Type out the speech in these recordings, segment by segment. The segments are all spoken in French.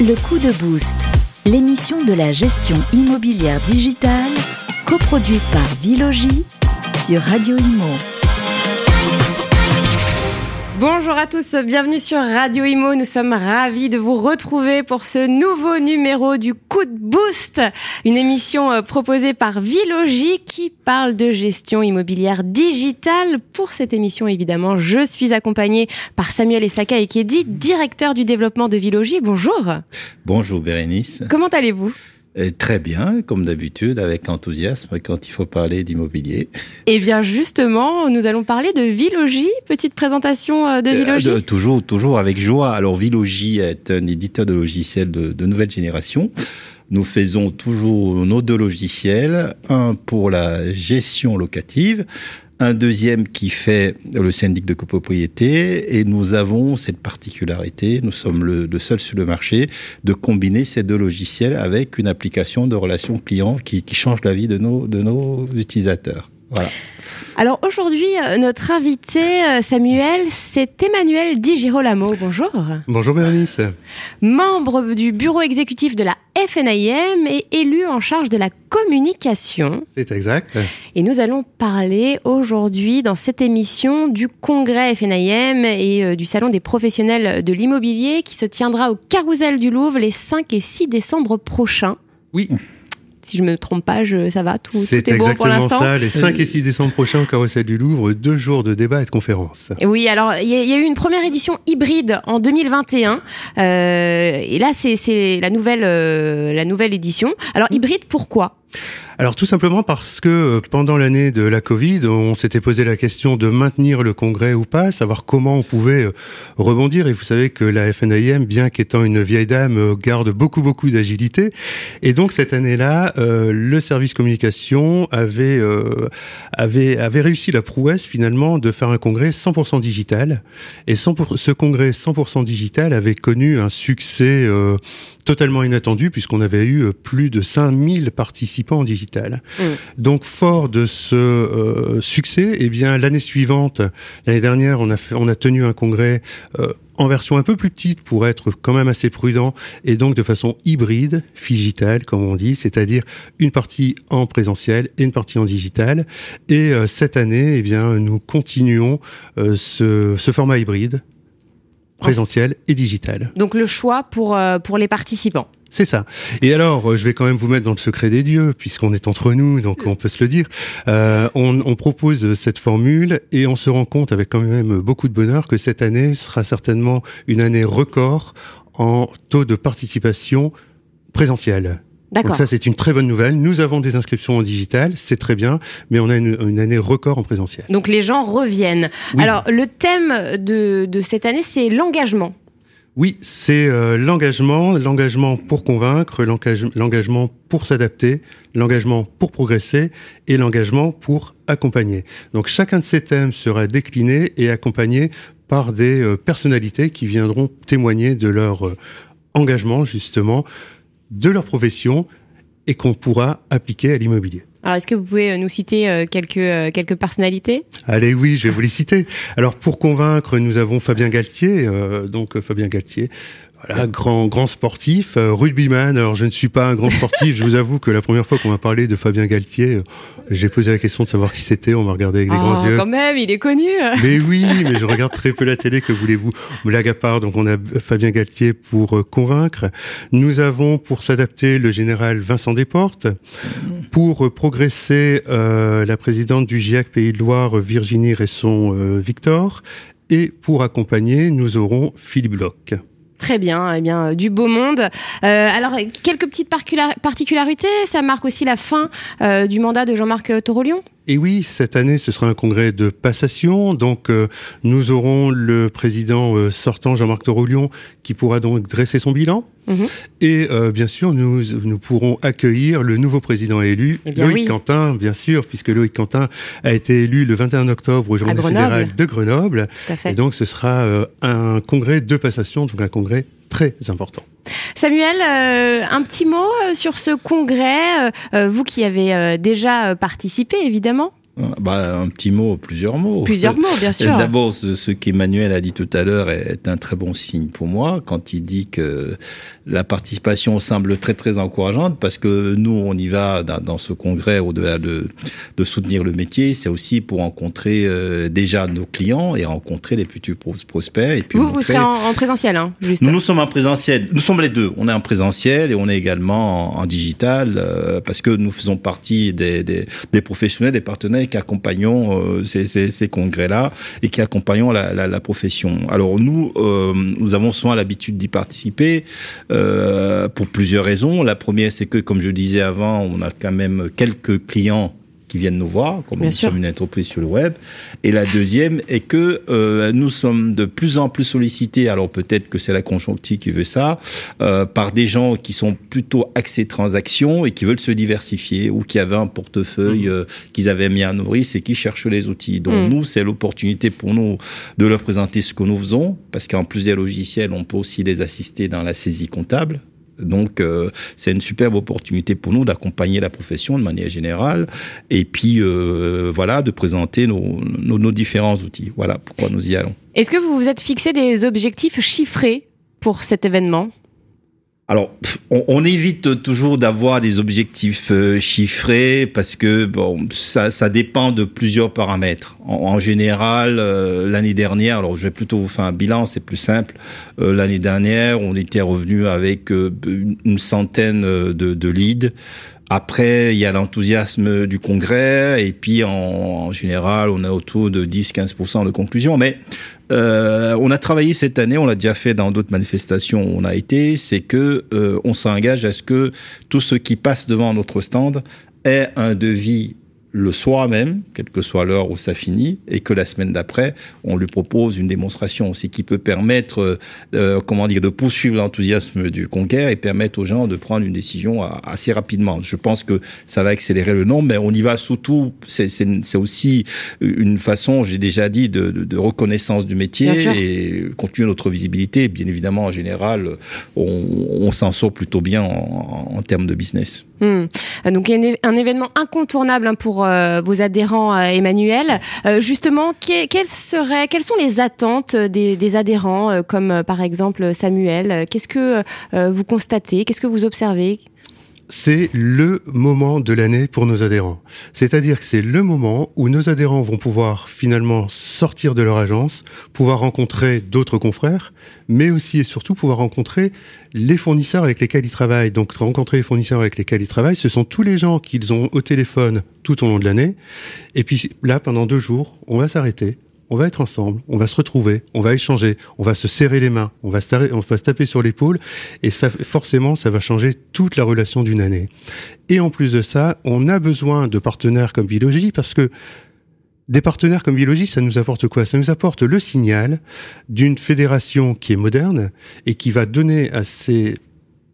Le coup de boost, l'émission de la gestion immobilière digitale, coproduite par Vilogie sur Radio Imo. Bonjour à tous, bienvenue sur Radio Imo. Nous sommes ravis de vous retrouver pour ce nouveau numéro du Coup de Boost, une émission euh, proposée par Vilogie qui parle de gestion immobilière digitale. Pour cette émission, évidemment, je suis accompagnée par Samuel Essaka et qui est dit directeur du développement de Vilogie. Bonjour. Bonjour Bérénice. Comment allez-vous? Très bien, comme d'habitude, avec enthousiasme quand il faut parler d'immobilier. Eh bien, justement, nous allons parler de Vilogie. Petite présentation euh, de Vilogie. Euh, toujours, toujours avec joie. Alors, Vilogie est un éditeur de logiciels de, de nouvelle génération. Nous faisons toujours nos deux logiciels, un pour la gestion locative, un deuxième qui fait le syndic de copropriété, et nous avons cette particularité, nous sommes le, seul sur le marché, de combiner ces deux logiciels avec une application de relation client qui, qui change la vie de nos utilisateurs. Voilà. Alors aujourd'hui, euh, notre invité euh, Samuel, c'est Emmanuel Di Girolamo. Bonjour. Bonjour Bérénice. Membre du bureau exécutif de la FNIM et élu en charge de la communication. C'est exact. Et nous allons parler aujourd'hui dans cette émission du congrès FNIM et euh, du salon des professionnels de l'immobilier qui se tiendra au Carousel du Louvre les 5 et 6 décembre prochains. Oui si je me trompe pas, je, ça va, tout, c'est tout est bon pour l'instant. ça, les 5 et 6 décembre prochains au Carrousel du Louvre, deux jours de débats et de conférences. oui, alors il y, a eu une première édition hybride en 2021, euh, et là c'est la nouvelle euh, la nouvelle édition. Alors hybride, pourquoi? Alors tout simplement parce que euh, pendant l'année de la Covid, on s'était posé la question de maintenir le congrès ou pas, savoir comment on pouvait euh, rebondir. Et vous savez que la FNIM, bien qu'étant une vieille dame, euh, garde beaucoup beaucoup d'agilité. Et donc cette année-là, le service communication avait avait avait réussi la prouesse finalement de faire un congrès 100% digital. Et ce congrès 100% digital avait connu un succès totalement inattendu puisqu'on avait eu plus de 5000 participants en digital. Mm. Donc fort de ce euh, succès, eh bien l'année suivante, l'année dernière, on a on a tenu un congrès euh, en version un peu plus petite pour être quand même assez prudent et donc de façon hybride, digital comme on dit, c'est-à-dire une partie en présentiel et une partie en digital. Et euh, cette année, eh bien, nous continuons ce, ce format hybride présentiel et digital. Donc le choix pour, pour les participants. C'est ça. Et alors, euh, je vais quand même vous mettre dans le secret des dieux, puisqu'on est entre nous, donc on peut se le dire. Euh, on, on, propose cette formule et on se rend compte avec quand même beaucoup de bonheur que cette année sera certainement une année record en taux de participation présentielle. Donc ça, c'est une très bonne nouvelle. Nous avons des inscriptions en digital, c'est très bien, mais on a une, une, année record en présentiel. Donc les gens reviennent. Alors le thème de, de cette année, c'est l'engagement. Oui, c'est euh, l'engagement, l'engagement pour convaincre, l'engagement pour s'adapter, l'engagement pour progresser et l'engagement pour accompagner. Donc chacun de ces thèmes sera décliné et accompagné par des euh, personnalités qui viendront témoigner de leur euh, engagement justement, de leur profession et qu'on pourra appliquer à l'immobilier. Alors, est-ce que vous pouvez euh, nous citer euh, quelques, euh, quelques personnalités? Allez, oui, je vais vous les citer. Alors, pour convaincre, nous avons Fabien Galtier. donc, Fabien Galtier, voilà, grand grand sportif, euh, rugbyman. Alors je ne suis pas un grand sportif. je vous avoue que la première fois qu'on m'a parlé de Fabien Galtier, euh, j'ai posé la question de savoir qui c'était. On m'a regardé avec des grands oh, yeux. Quand même, il est connu. mais oui, mais je regarde très peu la télé. Que voulez-vous Blague à part. Donc on a Fabien Galtier pour euh, convaincre. Nous avons pour s'adapter le général Vincent Desportes. Pour progresser, la présidente du GIAC Pays de Loire, Virginie Resson-Victor. Et pour accompagner, nous aurons Philippe Bloch. Très bien, eh bien du beau monde. Euh, alors quelques petites particularités, ça marque aussi la fin euh, du mandat de Jean-Marc Torolion. Et oui, cette année, ce sera un congrès de passation. Donc, euh, nous aurons le président euh, sortant, Jean-Marc Torolion, qui pourra donc dresser son bilan. Mhm. Et euh, bien sûr, nous, nous pourrons accueillir le nouveau président élu, eh Loïc Quentin, bien sûr, puisque Loïc Quentin a été élu le 21 octobre au Journée fédérale de Grenoble. Et donc, ce sera un congrès de passation, donc un congrès très important. Samuel, euh, un petit mot euh, sur ce congrès, euh, vous qui avez déjà participé évidemment bah, un petit mot, plusieurs mots. Plusieurs mots, bien sûr. D'abord, ce, qu'Emmanuel a dit tout à l'heure est, un très bon signe pour moi quand il dit que la participation semble très très encourageante parce que nous, on y va dans, ce congrès au-delà de, de soutenir le métier, c'est aussi pour rencontrer euh, déjà nos clients et rencontrer les futurs prospects. Et puis vous, vous serez en, présentiel, hein, juste. Nous, nous sommes en présentiel. Nous sommes les deux. On est en présentiel et on est également en, digital euh, parce que nous faisons partie des, des, des professionnels, des partenaires qui accompagnons euh, ces, congrès-là et qui accompagnons la profession. Alors nous, euh, nous avons souvent l'habitude d'y participer euh, pour plusieurs raisons. La première, c'est que, comme je disais avant, on a quand même quelques clients qui viennent nous voir, comme nous sommes une entreprise sur le web. Et la deuxième est que euh, nous sommes de plus en plus sollicités, alors peut-être que c'est la conjoncture qui veut ça, euh, par des gens qui sont plutôt axés transactions et qui veulent se diversifier ou qui avaient un portefeuille mmh. euh, qu'ils avaient mis à nourrir et qui cherchent les outils. Donc mmh. nous, c'est l'opportunité pour nous de leur présenter ce que nous faisons, parce qu'en plus des logiciels, on peut aussi les assister dans la saisie comptable. Donc, euh, c'est une superbe opportunité pour nous d'accompagner la profession de manière générale et puis, euh, voilà, de présenter nos, nos, nos différents outils. Voilà pourquoi nous y allons. Est-ce que vous vous êtes fixé des objectifs chiffrés pour cet événement? Alors, on, on, évite toujours d'avoir des objectifs euh, chiffrés parce que bon, ça, ça, dépend de plusieurs paramètres. En, général, euh, l'année dernière, alors je vais plutôt vous faire un bilan, c'est plus simple. Euh, l'année dernière, on était revenu avec une centaine de, de leads. Après, il y a l'enthousiasme du congrès, et puis en, en, général, on a autour de 10-15% de conclusions. Mais euh, on a travaillé cette année, on l'a déjà fait dans d'autres manifestations où on a été, c'est que euh, on s'engage à ce que tout ce qui passe devant notre stand ait un devis le soir même, quelle que soit l'heure où ça finit, et que la semaine d'après, on lui propose une démonstration aussi qui peut permettre, euh, comment dire, de poursuivre l'enthousiasme du conquête et permettre aux gens de prendre une décision assez rapidement. Je pense que ça va accélérer le nombre, mais on y va surtout, c'est aussi une façon, j'ai déjà dit, de, de, de, reconnaissance du métier et continuer notre visibilité. Bien évidemment, en général, on, on s'en sort plutôt bien en, en termes de business. Hmm. Donc il un événement incontournable hein, pour euh, vos adhérents, euh, Emmanuel. Euh, justement, quelles, seraient, quelles sont les attentes des adhérents, comme par exemple Samuel? Qu'est-ce que vous constatez? Qu'est-ce que vous observez? C'est le moment de l'année pour nos adhérents. C'est-à-dire que c'est le moment où nos adhérents vont pouvoir finalement sortir de leur agence, pouvoir rencontrer d'autres confrères, mais aussi et surtout pouvoir rencontrer les fournisseurs avec lesquels ils travaillent. Donc rencontrer les fournisseurs avec lesquels ils travaillent, ce sont tous les gens qu'ils ont au téléphone tout au long de l'année. Et puis là, pendant deux jours, on va s'arrêter, on va être ensemble, on va se retrouver, on va échanger, on va se serrer les mains, on va se, taper sur l'épaule, et ça, forcément, ça va changer toute la relation d'une année. Et en plus de ça, on a besoin de partenaires comme Biologie parce que des partenaires comme Biologie, ça nous apporte quoi? Ça nous apporte le signal d'une fédération qui est moderne et qui va donner à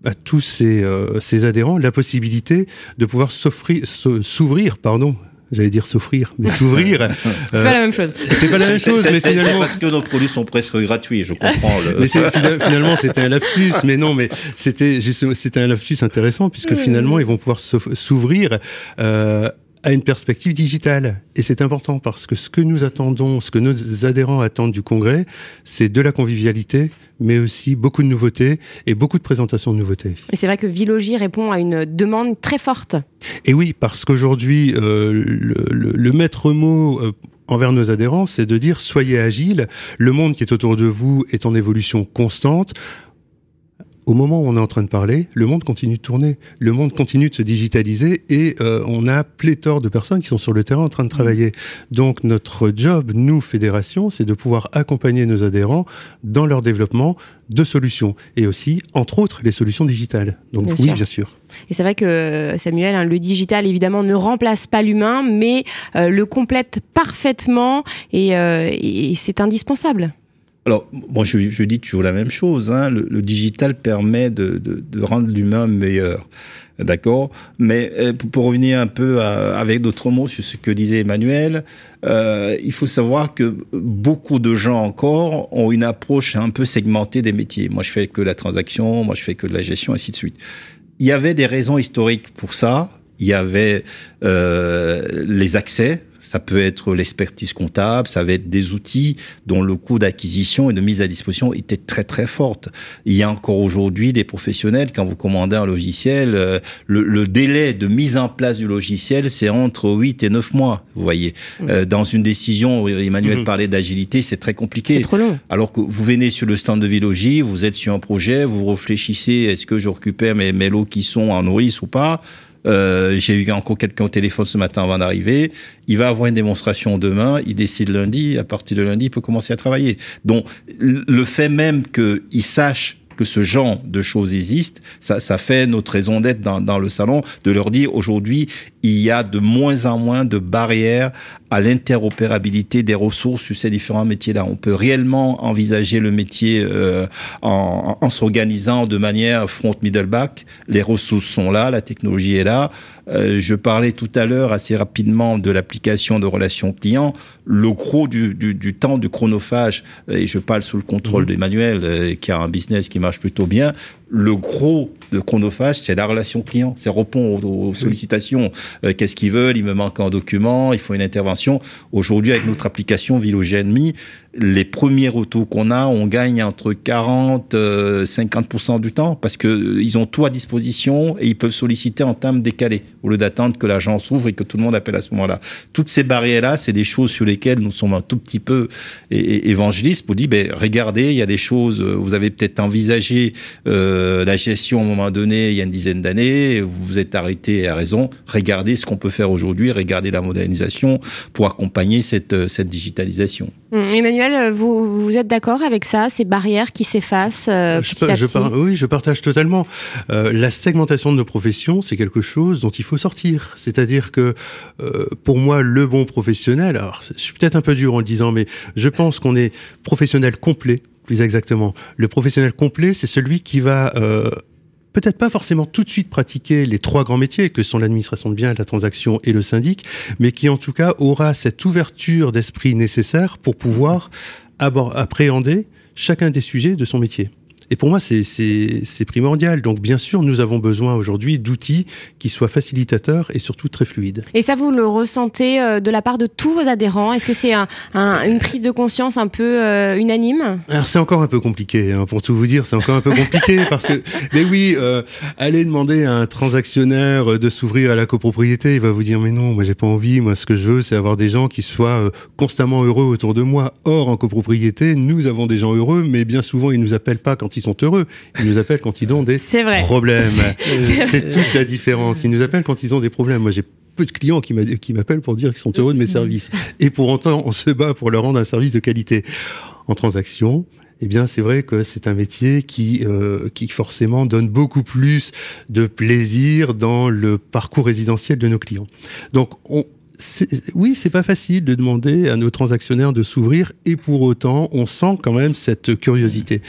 à tous ses, euh, ses adhérents la possibilité de pouvoir s'ouvrir, pardon, j'allais dire s'offrir, mais s'ouvrir. c'est pas la même chose. C'est pas la même chose, mais finalement. parce que nos produits sont presque gratuits, je comprends. Le... mais finalement, c'était un lapsus, mais non, mais c'était c'était un lapsus intéressant puisque finalement, ils vont pouvoir s'ouvrir. Euh, à une perspective digitale. Et c'est important parce que ce que nous attendons, ce que nos adhérents attendent du congrès, c'est de la convivialité, mais aussi beaucoup de nouveautés et beaucoup de présentations de nouveautés. Et c'est vrai que Vilogie répond à une demande très forte. Et oui, parce qu'aujourd'hui, euh, le, le, le, maître mot euh, envers nos adhérents, c'est de dire soyez agiles, le monde qui est autour de vous est en évolution constante, au moment où on est en train de parler, le monde continue de tourner, le monde continue de se digitaliser et euh, on a pléthore de personnes qui sont sur le terrain en train de travailler. Donc notre job, nous, fédération, c'est de pouvoir accompagner nos adhérents dans leur développement de solutions et aussi, entre autres, les solutions digitales. Donc oui, bien sûr. Et c'est vrai que Samuel, hein, le digital évidemment ne remplace pas l'humain, mais euh, le complète parfaitement et, euh, et c'est indispensable. Alors, moi, je, je, dis toujours la même chose. Hein. Le, le, digital permet de, de, de rendre l'humain meilleur. D'accord? Mais euh, pour, revenir un peu à, avec d'autres mots sur ce que disait Emmanuel, euh, il faut savoir que beaucoup de gens encore ont une approche un peu segmentée des métiers. Moi, je fais que la transaction, moi, je fais que de la gestion, ainsi de suite. Il y avait des raisons historiques pour ça. Il y avait euh, les accès Ça peut être l'expertise comptable, ça va être des outils dont le coût d'acquisition et de mise à disposition était très très forte. Il y a encore aujourd'hui des professionnels, quand vous commandez un logiciel, euh, le, délai de mise en place du logiciel, c'est entre 8 et 9 mois, vous voyez. Mmh. Euh, dans une décision, Emmanuel mmh. parlait d'agilité, c'est très compliqué. C'est trop long. Alors que vous venez sur le stand de Vilogie, vous êtes sur un projet, vous réfléchissez, est-ce que je récupère mes, mes lots qui sont en nourrice ou pas? Euh, J'ai eu encore quelqu'un au téléphone ce matin avant d'arriver. Il va avoir une démonstration demain. Il décide lundi. À partir de lundi, il peut commencer à travailler. Donc, le fait même qu'il sache que ce genre de choses existe, ça, ça fait notre raison d'être dans, dans le salon, de leur dire aujourd'hui, il y a de moins en moins de barrières à l'interopérabilité des ressources sur ces différents métiers-là. On peut réellement envisager le métier euh, en, en s'organisant de manière front-middle back. Les ressources sont là, la technologie est là. Euh, je parlais tout à l'heure assez rapidement de l'application de relations clients. Le gros du, du, du, temps de chronophage, et je parle sous le contrôle mmh. d'Emmanuel, euh, qui a un business qui marche plutôt bien, le gros de chronophage, c'est la relation client, c'est répondre aux, sollicitations. Euh, qu'est-ce qu'ils veulent Il me manque un document, il faut une intervention. Aujourd'hui, avec notre application Vilogène les premiers retours qu'on a, on gagne entre 40 euh, 50% du temps parce que euh, ils ont tout à disposition et ils peuvent solliciter en termes décalés au lieu d'attendre que l'agence ouvre et que tout le monde appelle à ce moment-là. Toutes ces barrières-là, c'est des choses sur lesquelles nous sommes un tout petit peu évangélistes pour dire, ben, regardez, il y a des choses, vous avez peut-être envisagé euh, euh, la gestion à un moment donné, il y a une dizaine d'années, vous vous êtes arrêté à raison. Regardez ce qu'on peut faire aujourd'hui, regardez la modernisation pour accompagner cette, euh, cette digitalisation. Hum, Emmanuel, vous, vous êtes d'accord avec ça, ces barrières qui s'effacent euh, je, je Oui, je partage totalement. la segmentation de nos professions, c'est quelque chose dont il faut sortir. C'est-à-dire que pour moi, le bon professionnel, alors je suis peut-être un peu dur en le disant, mais je pense qu'on est professionnel complet plus exactement. Le professionnel complet, c'est celui qui va euh, peut-être pas forcément tout de suite pratiquer les trois grands métiers que sont l'administration de biens, la transaction et le syndic, mais qui en tout cas aura cette ouverture d'esprit nécessaire pour pouvoir appréhender chacun des sujets de son métier. Et pour moi, c'est primordial. Donc, bien sûr, nous avons besoin aujourd'hui d'outils qui soient facilitateurs et surtout très fluides. Et ça, vous le ressentez euh, de la part de tous vos adhérents? Est-ce que c'est un, un, une prise de conscience un peu euh, unanime? Alors, c'est encore un peu compliqué. Hein, pour tout vous dire, c'est encore un peu compliqué parce que, mais oui, euh, allez demander à un transactionnaire de s'ouvrir à la copropriété, il va vous dire mais non, moi j'ai pas envie. Moi, ce que je veux, c'est avoir des gens qui soient euh, constamment heureux autour de moi. Or, en copropriété, nous avons des gens heureux, mais bien souvent, ils nous appellent pas quand ils sont heureux. Ils nous appellent quand ils ont des problèmes. C'est toute la différence. Ils nous appellent quand ils ont des problèmes. Moi, j'ai peu de clients qui m'appellent pour dire qu'ils sont heureux de mes services. Et pour autant, on se bat pour leur rendre un service de qualité. En transaction, eh bien, c'est vrai que c'est un métier qui, euh, qui forcément donne beaucoup plus de plaisir dans le parcours résidentiel de nos clients. Donc, on, oui, c'est pas facile de demander à nos transactionnaires de s'ouvrir et pour autant, on sent quand même cette curiosité.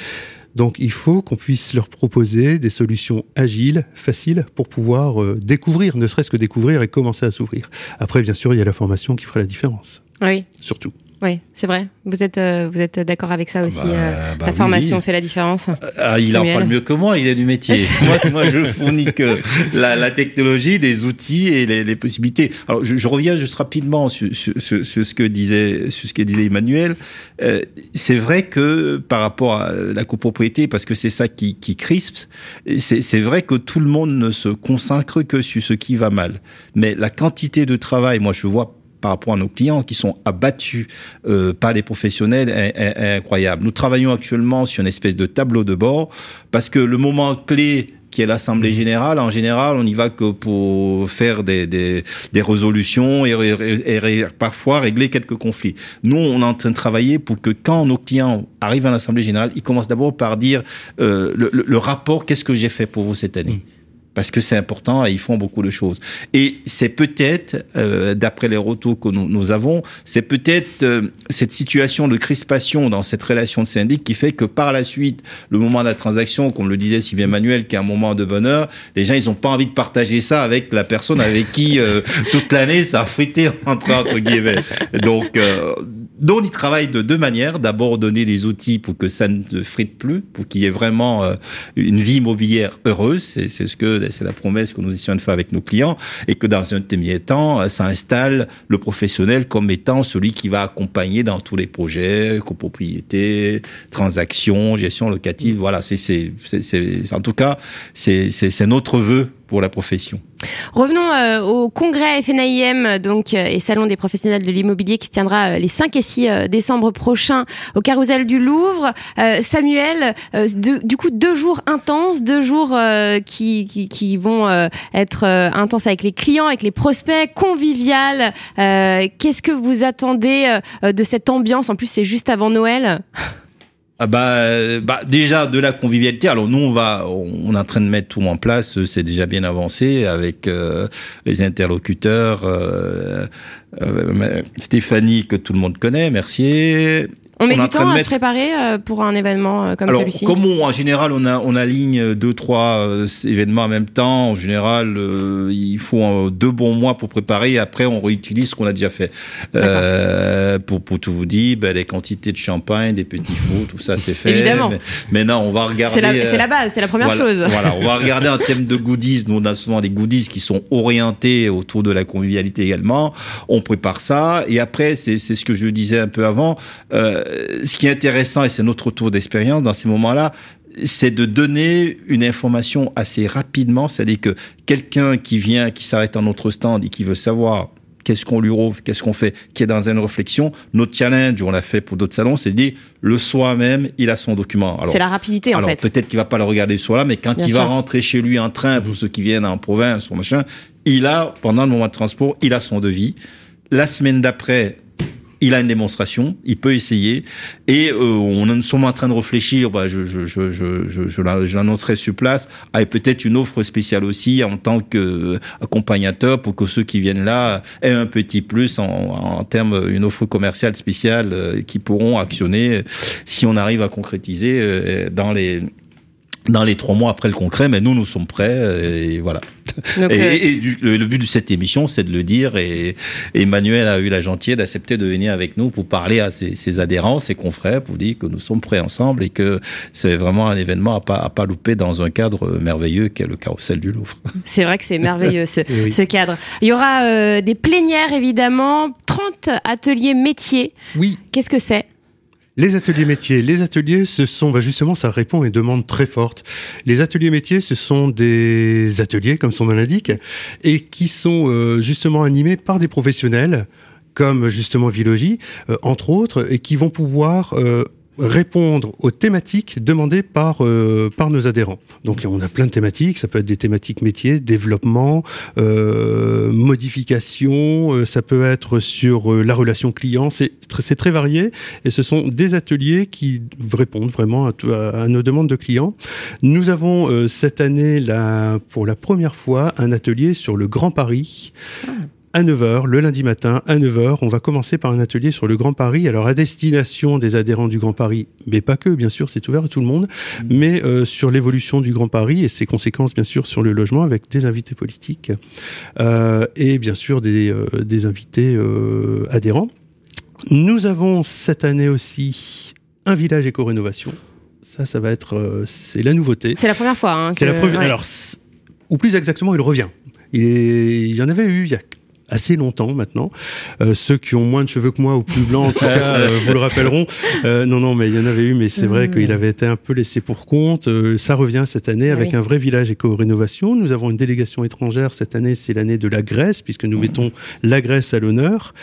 Donc il faut qu'on puisse leur proposer des solutions agiles, faciles, pour pouvoir euh, découvrir, ne serait-ce que découvrir et commencer à s'ouvrir. Après, bien sûr, il y a la formation qui fera la différence. Oui. Surtout. Oui, c'est vrai. Vous êtes, euh, vous êtes d'accord avec ça aussi. Bah, euh, bah la formation fait la différence. Ah, il en parle mieux que moi. Il est du métier. moi, moi, je fournis que la, la, technologie, des outils et les, les possibilités. Alors, je, je, reviens juste rapidement sur, sur, sur, ce que disait, sur ce que disait Emmanuel. Euh, c'est vrai que par rapport à la copropriété, parce que c'est ça qui, qui crispe, c'est vrai que tout le monde ne se consacre que sur ce qui va mal. Mais la quantité de travail, moi, je vois par rapport à nos clients qui sont abattus euh, par les professionnels est, incroyable. Nous travaillons actuellement sur une espèce de tableau de bord parce que le moment clé qui est l'Assemblée générale, en général, on n'y va que pour faire des, des, des résolutions et, et, parfois régler quelques conflits. Nous, on est en train de travailler pour que quand nos clients arrivent à l'Assemblée générale, ils commencent d'abord par dire euh, le, le, rapport, qu'est-ce que j'ai fait pour vous cette année? Parce que c'est important et ils font beaucoup de choses. Et c'est peut-être, euh, d'après les retours que nous, nous avons, c'est peut-être euh, cette situation de crispation dans cette relation de syndic qui fait que par la suite, le moment de la transaction, comme le disait Sylvie Emmanuel, qui est un moment de bonheur, les gens, ils n'ont pas envie de partager ça avec la personne avec qui euh, toute l'année ça a frité entre, entre guillemets. Donc, euh, donc, ils travaillent de deux manières. D'abord, donner des outils pour que ça ne frite plus, pour qu'il y ait vraiment une vie immobilière heureuse. C'est ce que c'est la promesse que nous essayons de faire avec nos clients, et que dans un premier temps, ça installe le professionnel comme étant celui qui va accompagner dans tous les projets, copropriété, transactions, gestion locative. Voilà, c'est, c'est, c'est, en tout cas, c'est, c'est notre vœu pour la profession. Revenons euh, au congrès FNAIM donc euh, et salon des professionnels de l'immobilier qui se tiendra euh, les 5 et 6 décembre prochains au Carousel du Louvre. Samuel, du coup deux jours intenses, deux jours qui, qui, qui, vont être intenses avec les clients, avec les prospects, convivial. Qu'est-ce que vous attendez de cette ambiance? En plus c'est juste avant Noël. Ah bah, euh, bah déjà de la convivialité. Alors nous on va, on est en train de mettre tout en place. C'est déjà bien avancé avec euh, les interlocuteurs. Euh, Stéphanie que tout le monde connaît, Mercier, on met du temps à se préparer euh, pour un événement euh, comme celui-ci. Comme en général on a on aligne deux trois euh, événements en même temps. En général, il faut deux bons mois pour préparer. Et après, on réutilise ce qu'on a déjà fait. pour pour tout vous dire, ben, les quantités de champagne, des petits fours, tout ça c'est fait. Évidemment. Mais, maintenant, on va regarder. C'est la, base, c'est la première chose. voilà, on va regarder un thème de goodies. Nous on a souvent des goodies qui sont orientés autour de la convivialité également. On prépare ça et après c'est ce que je disais un peu avant. Euh, ce qui est intéressant, et c'est notre tour d'expérience dans ces moments-là, c'est de donner une information assez rapidement, c'est-à-dire que quelqu'un qui vient, qui s'arrête à notre stand et qui veut savoir qu'est-ce qu'on lui rouvre, qu'est-ce qu'on fait, qui est dans une réflexion. Notre challenge, on l'a fait pour d'autres salons, c'est de dire le soir même, il a son document. C'est la rapidité en alors, fait. Peut-être qu'il va pas le regarder ce soir-là, mais quand il va rentrer chez lui en train, pour ceux qui viennent en province ou machin, il a pendant le moment de transport, il a son devis. La semaine d'après, il a une démonstration, il peut essayer, et euh, on est en train de réfléchir, bah, je, je, je, je, l'annoncerai sur place, avec peut-être une offre spéciale aussi en tant qu'accompagnateur pour que ceux qui viennent là aient un petit plus en, termes, une offre commerciale spéciale euh, qui pourront actionner si on arrive à concrétiser euh, dans les dans les trois mois après le concret, mais nous, nous sommes prêts, et voilà et, euh, le, but de cette émission, c'est de le dire. Et, Emmanuel a eu la gentillesse d'accepter de venir avec nous pour parler à ses, adhérents, ses confrères, pour dire que nous sommes prêts ensemble et que c'est vraiment un événement à pas, à pas louper dans un cadre merveilleux qu'est le carrousel du Louvre. C'est vrai que c'est merveilleux ce, ce, cadre. Il y aura euh, des plénières évidemment, 30 ateliers métiers. Oui. Qu'est-ce que c'est? Les ateliers métiers, les ateliers, ce sont bah justement, ça répond à une demande très forte. Les ateliers métiers, ce sont des ateliers, comme son nom l'indique, et qui sont euh, justement animés par des professionnels comme justement Vilogie, euh, entre autres, et qui vont pouvoir euh, répondre aux thématiques demandées par euh, par nos adhérents. Donc on a plein de thématiques, ça peut être des thématiques métiers, développement, euh, modification, euh, ça peut être sur euh, la relation client, c'est c'est très varié et ce sont des ateliers qui répondent vraiment à, à, nos demandes de clients. Nous avons cette année là pour la première fois un atelier sur le Grand Paris. À 9h, le lundi matin, à 9h. On va commencer par un atelier sur le Grand Paris, alors à destination des adhérents du Grand Paris, mais pas que, bien sûr, c'est ouvert à tout le monde, mmh. mais euh, sur l'évolution du Grand Paris et ses conséquences, bien sûr, sur le logement, avec des invités politiques euh, et bien sûr des, euh, des invités euh, adhérents. Nous avons cette année aussi un village éco-rénovation. Ça, ça va être, euh, c'est la nouveauté. C'est la première fois. Hein, c'est la première. Alors, ou plus exactement, il revient. Il, est, il y en avait eu il y a assez longtemps maintenant. Euh, ceux qui ont moins de cheveux que moi ou plus blancs, en tout cas, euh, vous le rappelleront. Euh, non, non, mais il y en avait eu, mais c'est vrai qu'il avait été un peu laissé pour compte. Ça revient cette année avec un vrai village éco-rénovation. Nous avons une délégation étrangère cette année, c'est l'année de la Grèce, puisque nous mettons la Grèce à l'honneur.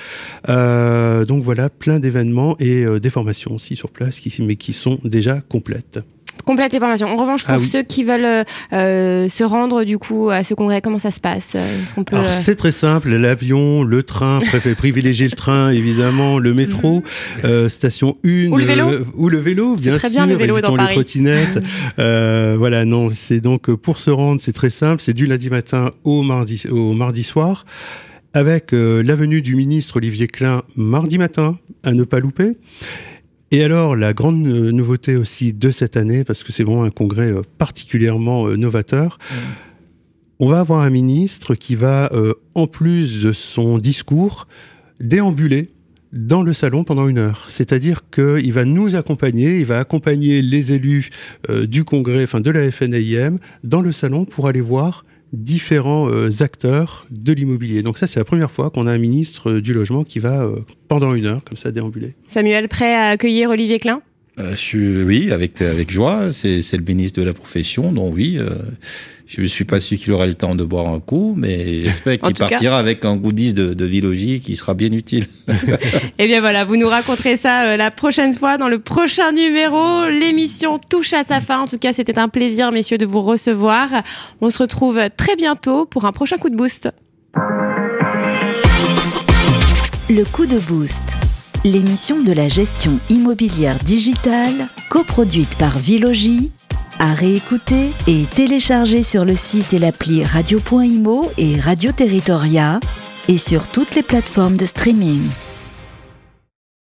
donc voilà, plein d'événements et des formations aussi sur place, qui, mais qui sont déjà complètes complète les formations. En revanche, pour ah ceux qui veulent euh, se rendre du coup à ce congrès, comment ça se passe? Peut... Alors c'est très simple, l'avion, le train, préfet privilégier le train évidemment, le métro, mhm. euh, station 1 ou le vélo, euh, ou le vélo, bien très sûr, bien le vélo dans les trottinettes. euh, voilà, non, c'est donc pour se rendre, c'est très simple, c'est du lundi matin au mardi au mardi soir avec l'avenue du ministre Olivier Klein mardi matin à ne pas louper. Et alors, la grande euh, nouveauté aussi de cette année, parce que c'est vraiment un congrès euh, particulièrement euh, novateur, on va avoir un ministre qui va, en plus de son discours, déambuler dans le salon pendant une heure. C'est-à-dire qu'il va nous accompagner, il va accompagner les élus du congrès, enfin de la FNAIM, dans le salon pour aller voir différents euh, acteurs de l'immobilier. Donc ça, c'est la première fois qu'on a un ministre du logement qui va, pendant une heure, comme ça, déambuler. Samuel, prêt à accueillir Olivier Klein? Je Oui, avec, avec joie. C'est le ministre de la profession, donc oui. Je ne suis pas sûr qu'il aura le temps de boire un coup, mais j'espère qu'il partira avec un goodies de, de Vilogie qui sera bien utile. Eh bien voilà, vous nous raconterez ça euh, la prochaine fois dans le prochain numéro. L'émission touche à sa fin. En tout cas, c'était un plaisir, messieurs, de vous recevoir. On se retrouve très bientôt pour un prochain coup de boost. Le coup de boost. L'émission de la gestion immobilière digitale, coproduite par Vilogie à réécouter et télécharger sur le site et l'appli radio.imo et Radio Territoria et sur toutes les plateformes de streaming.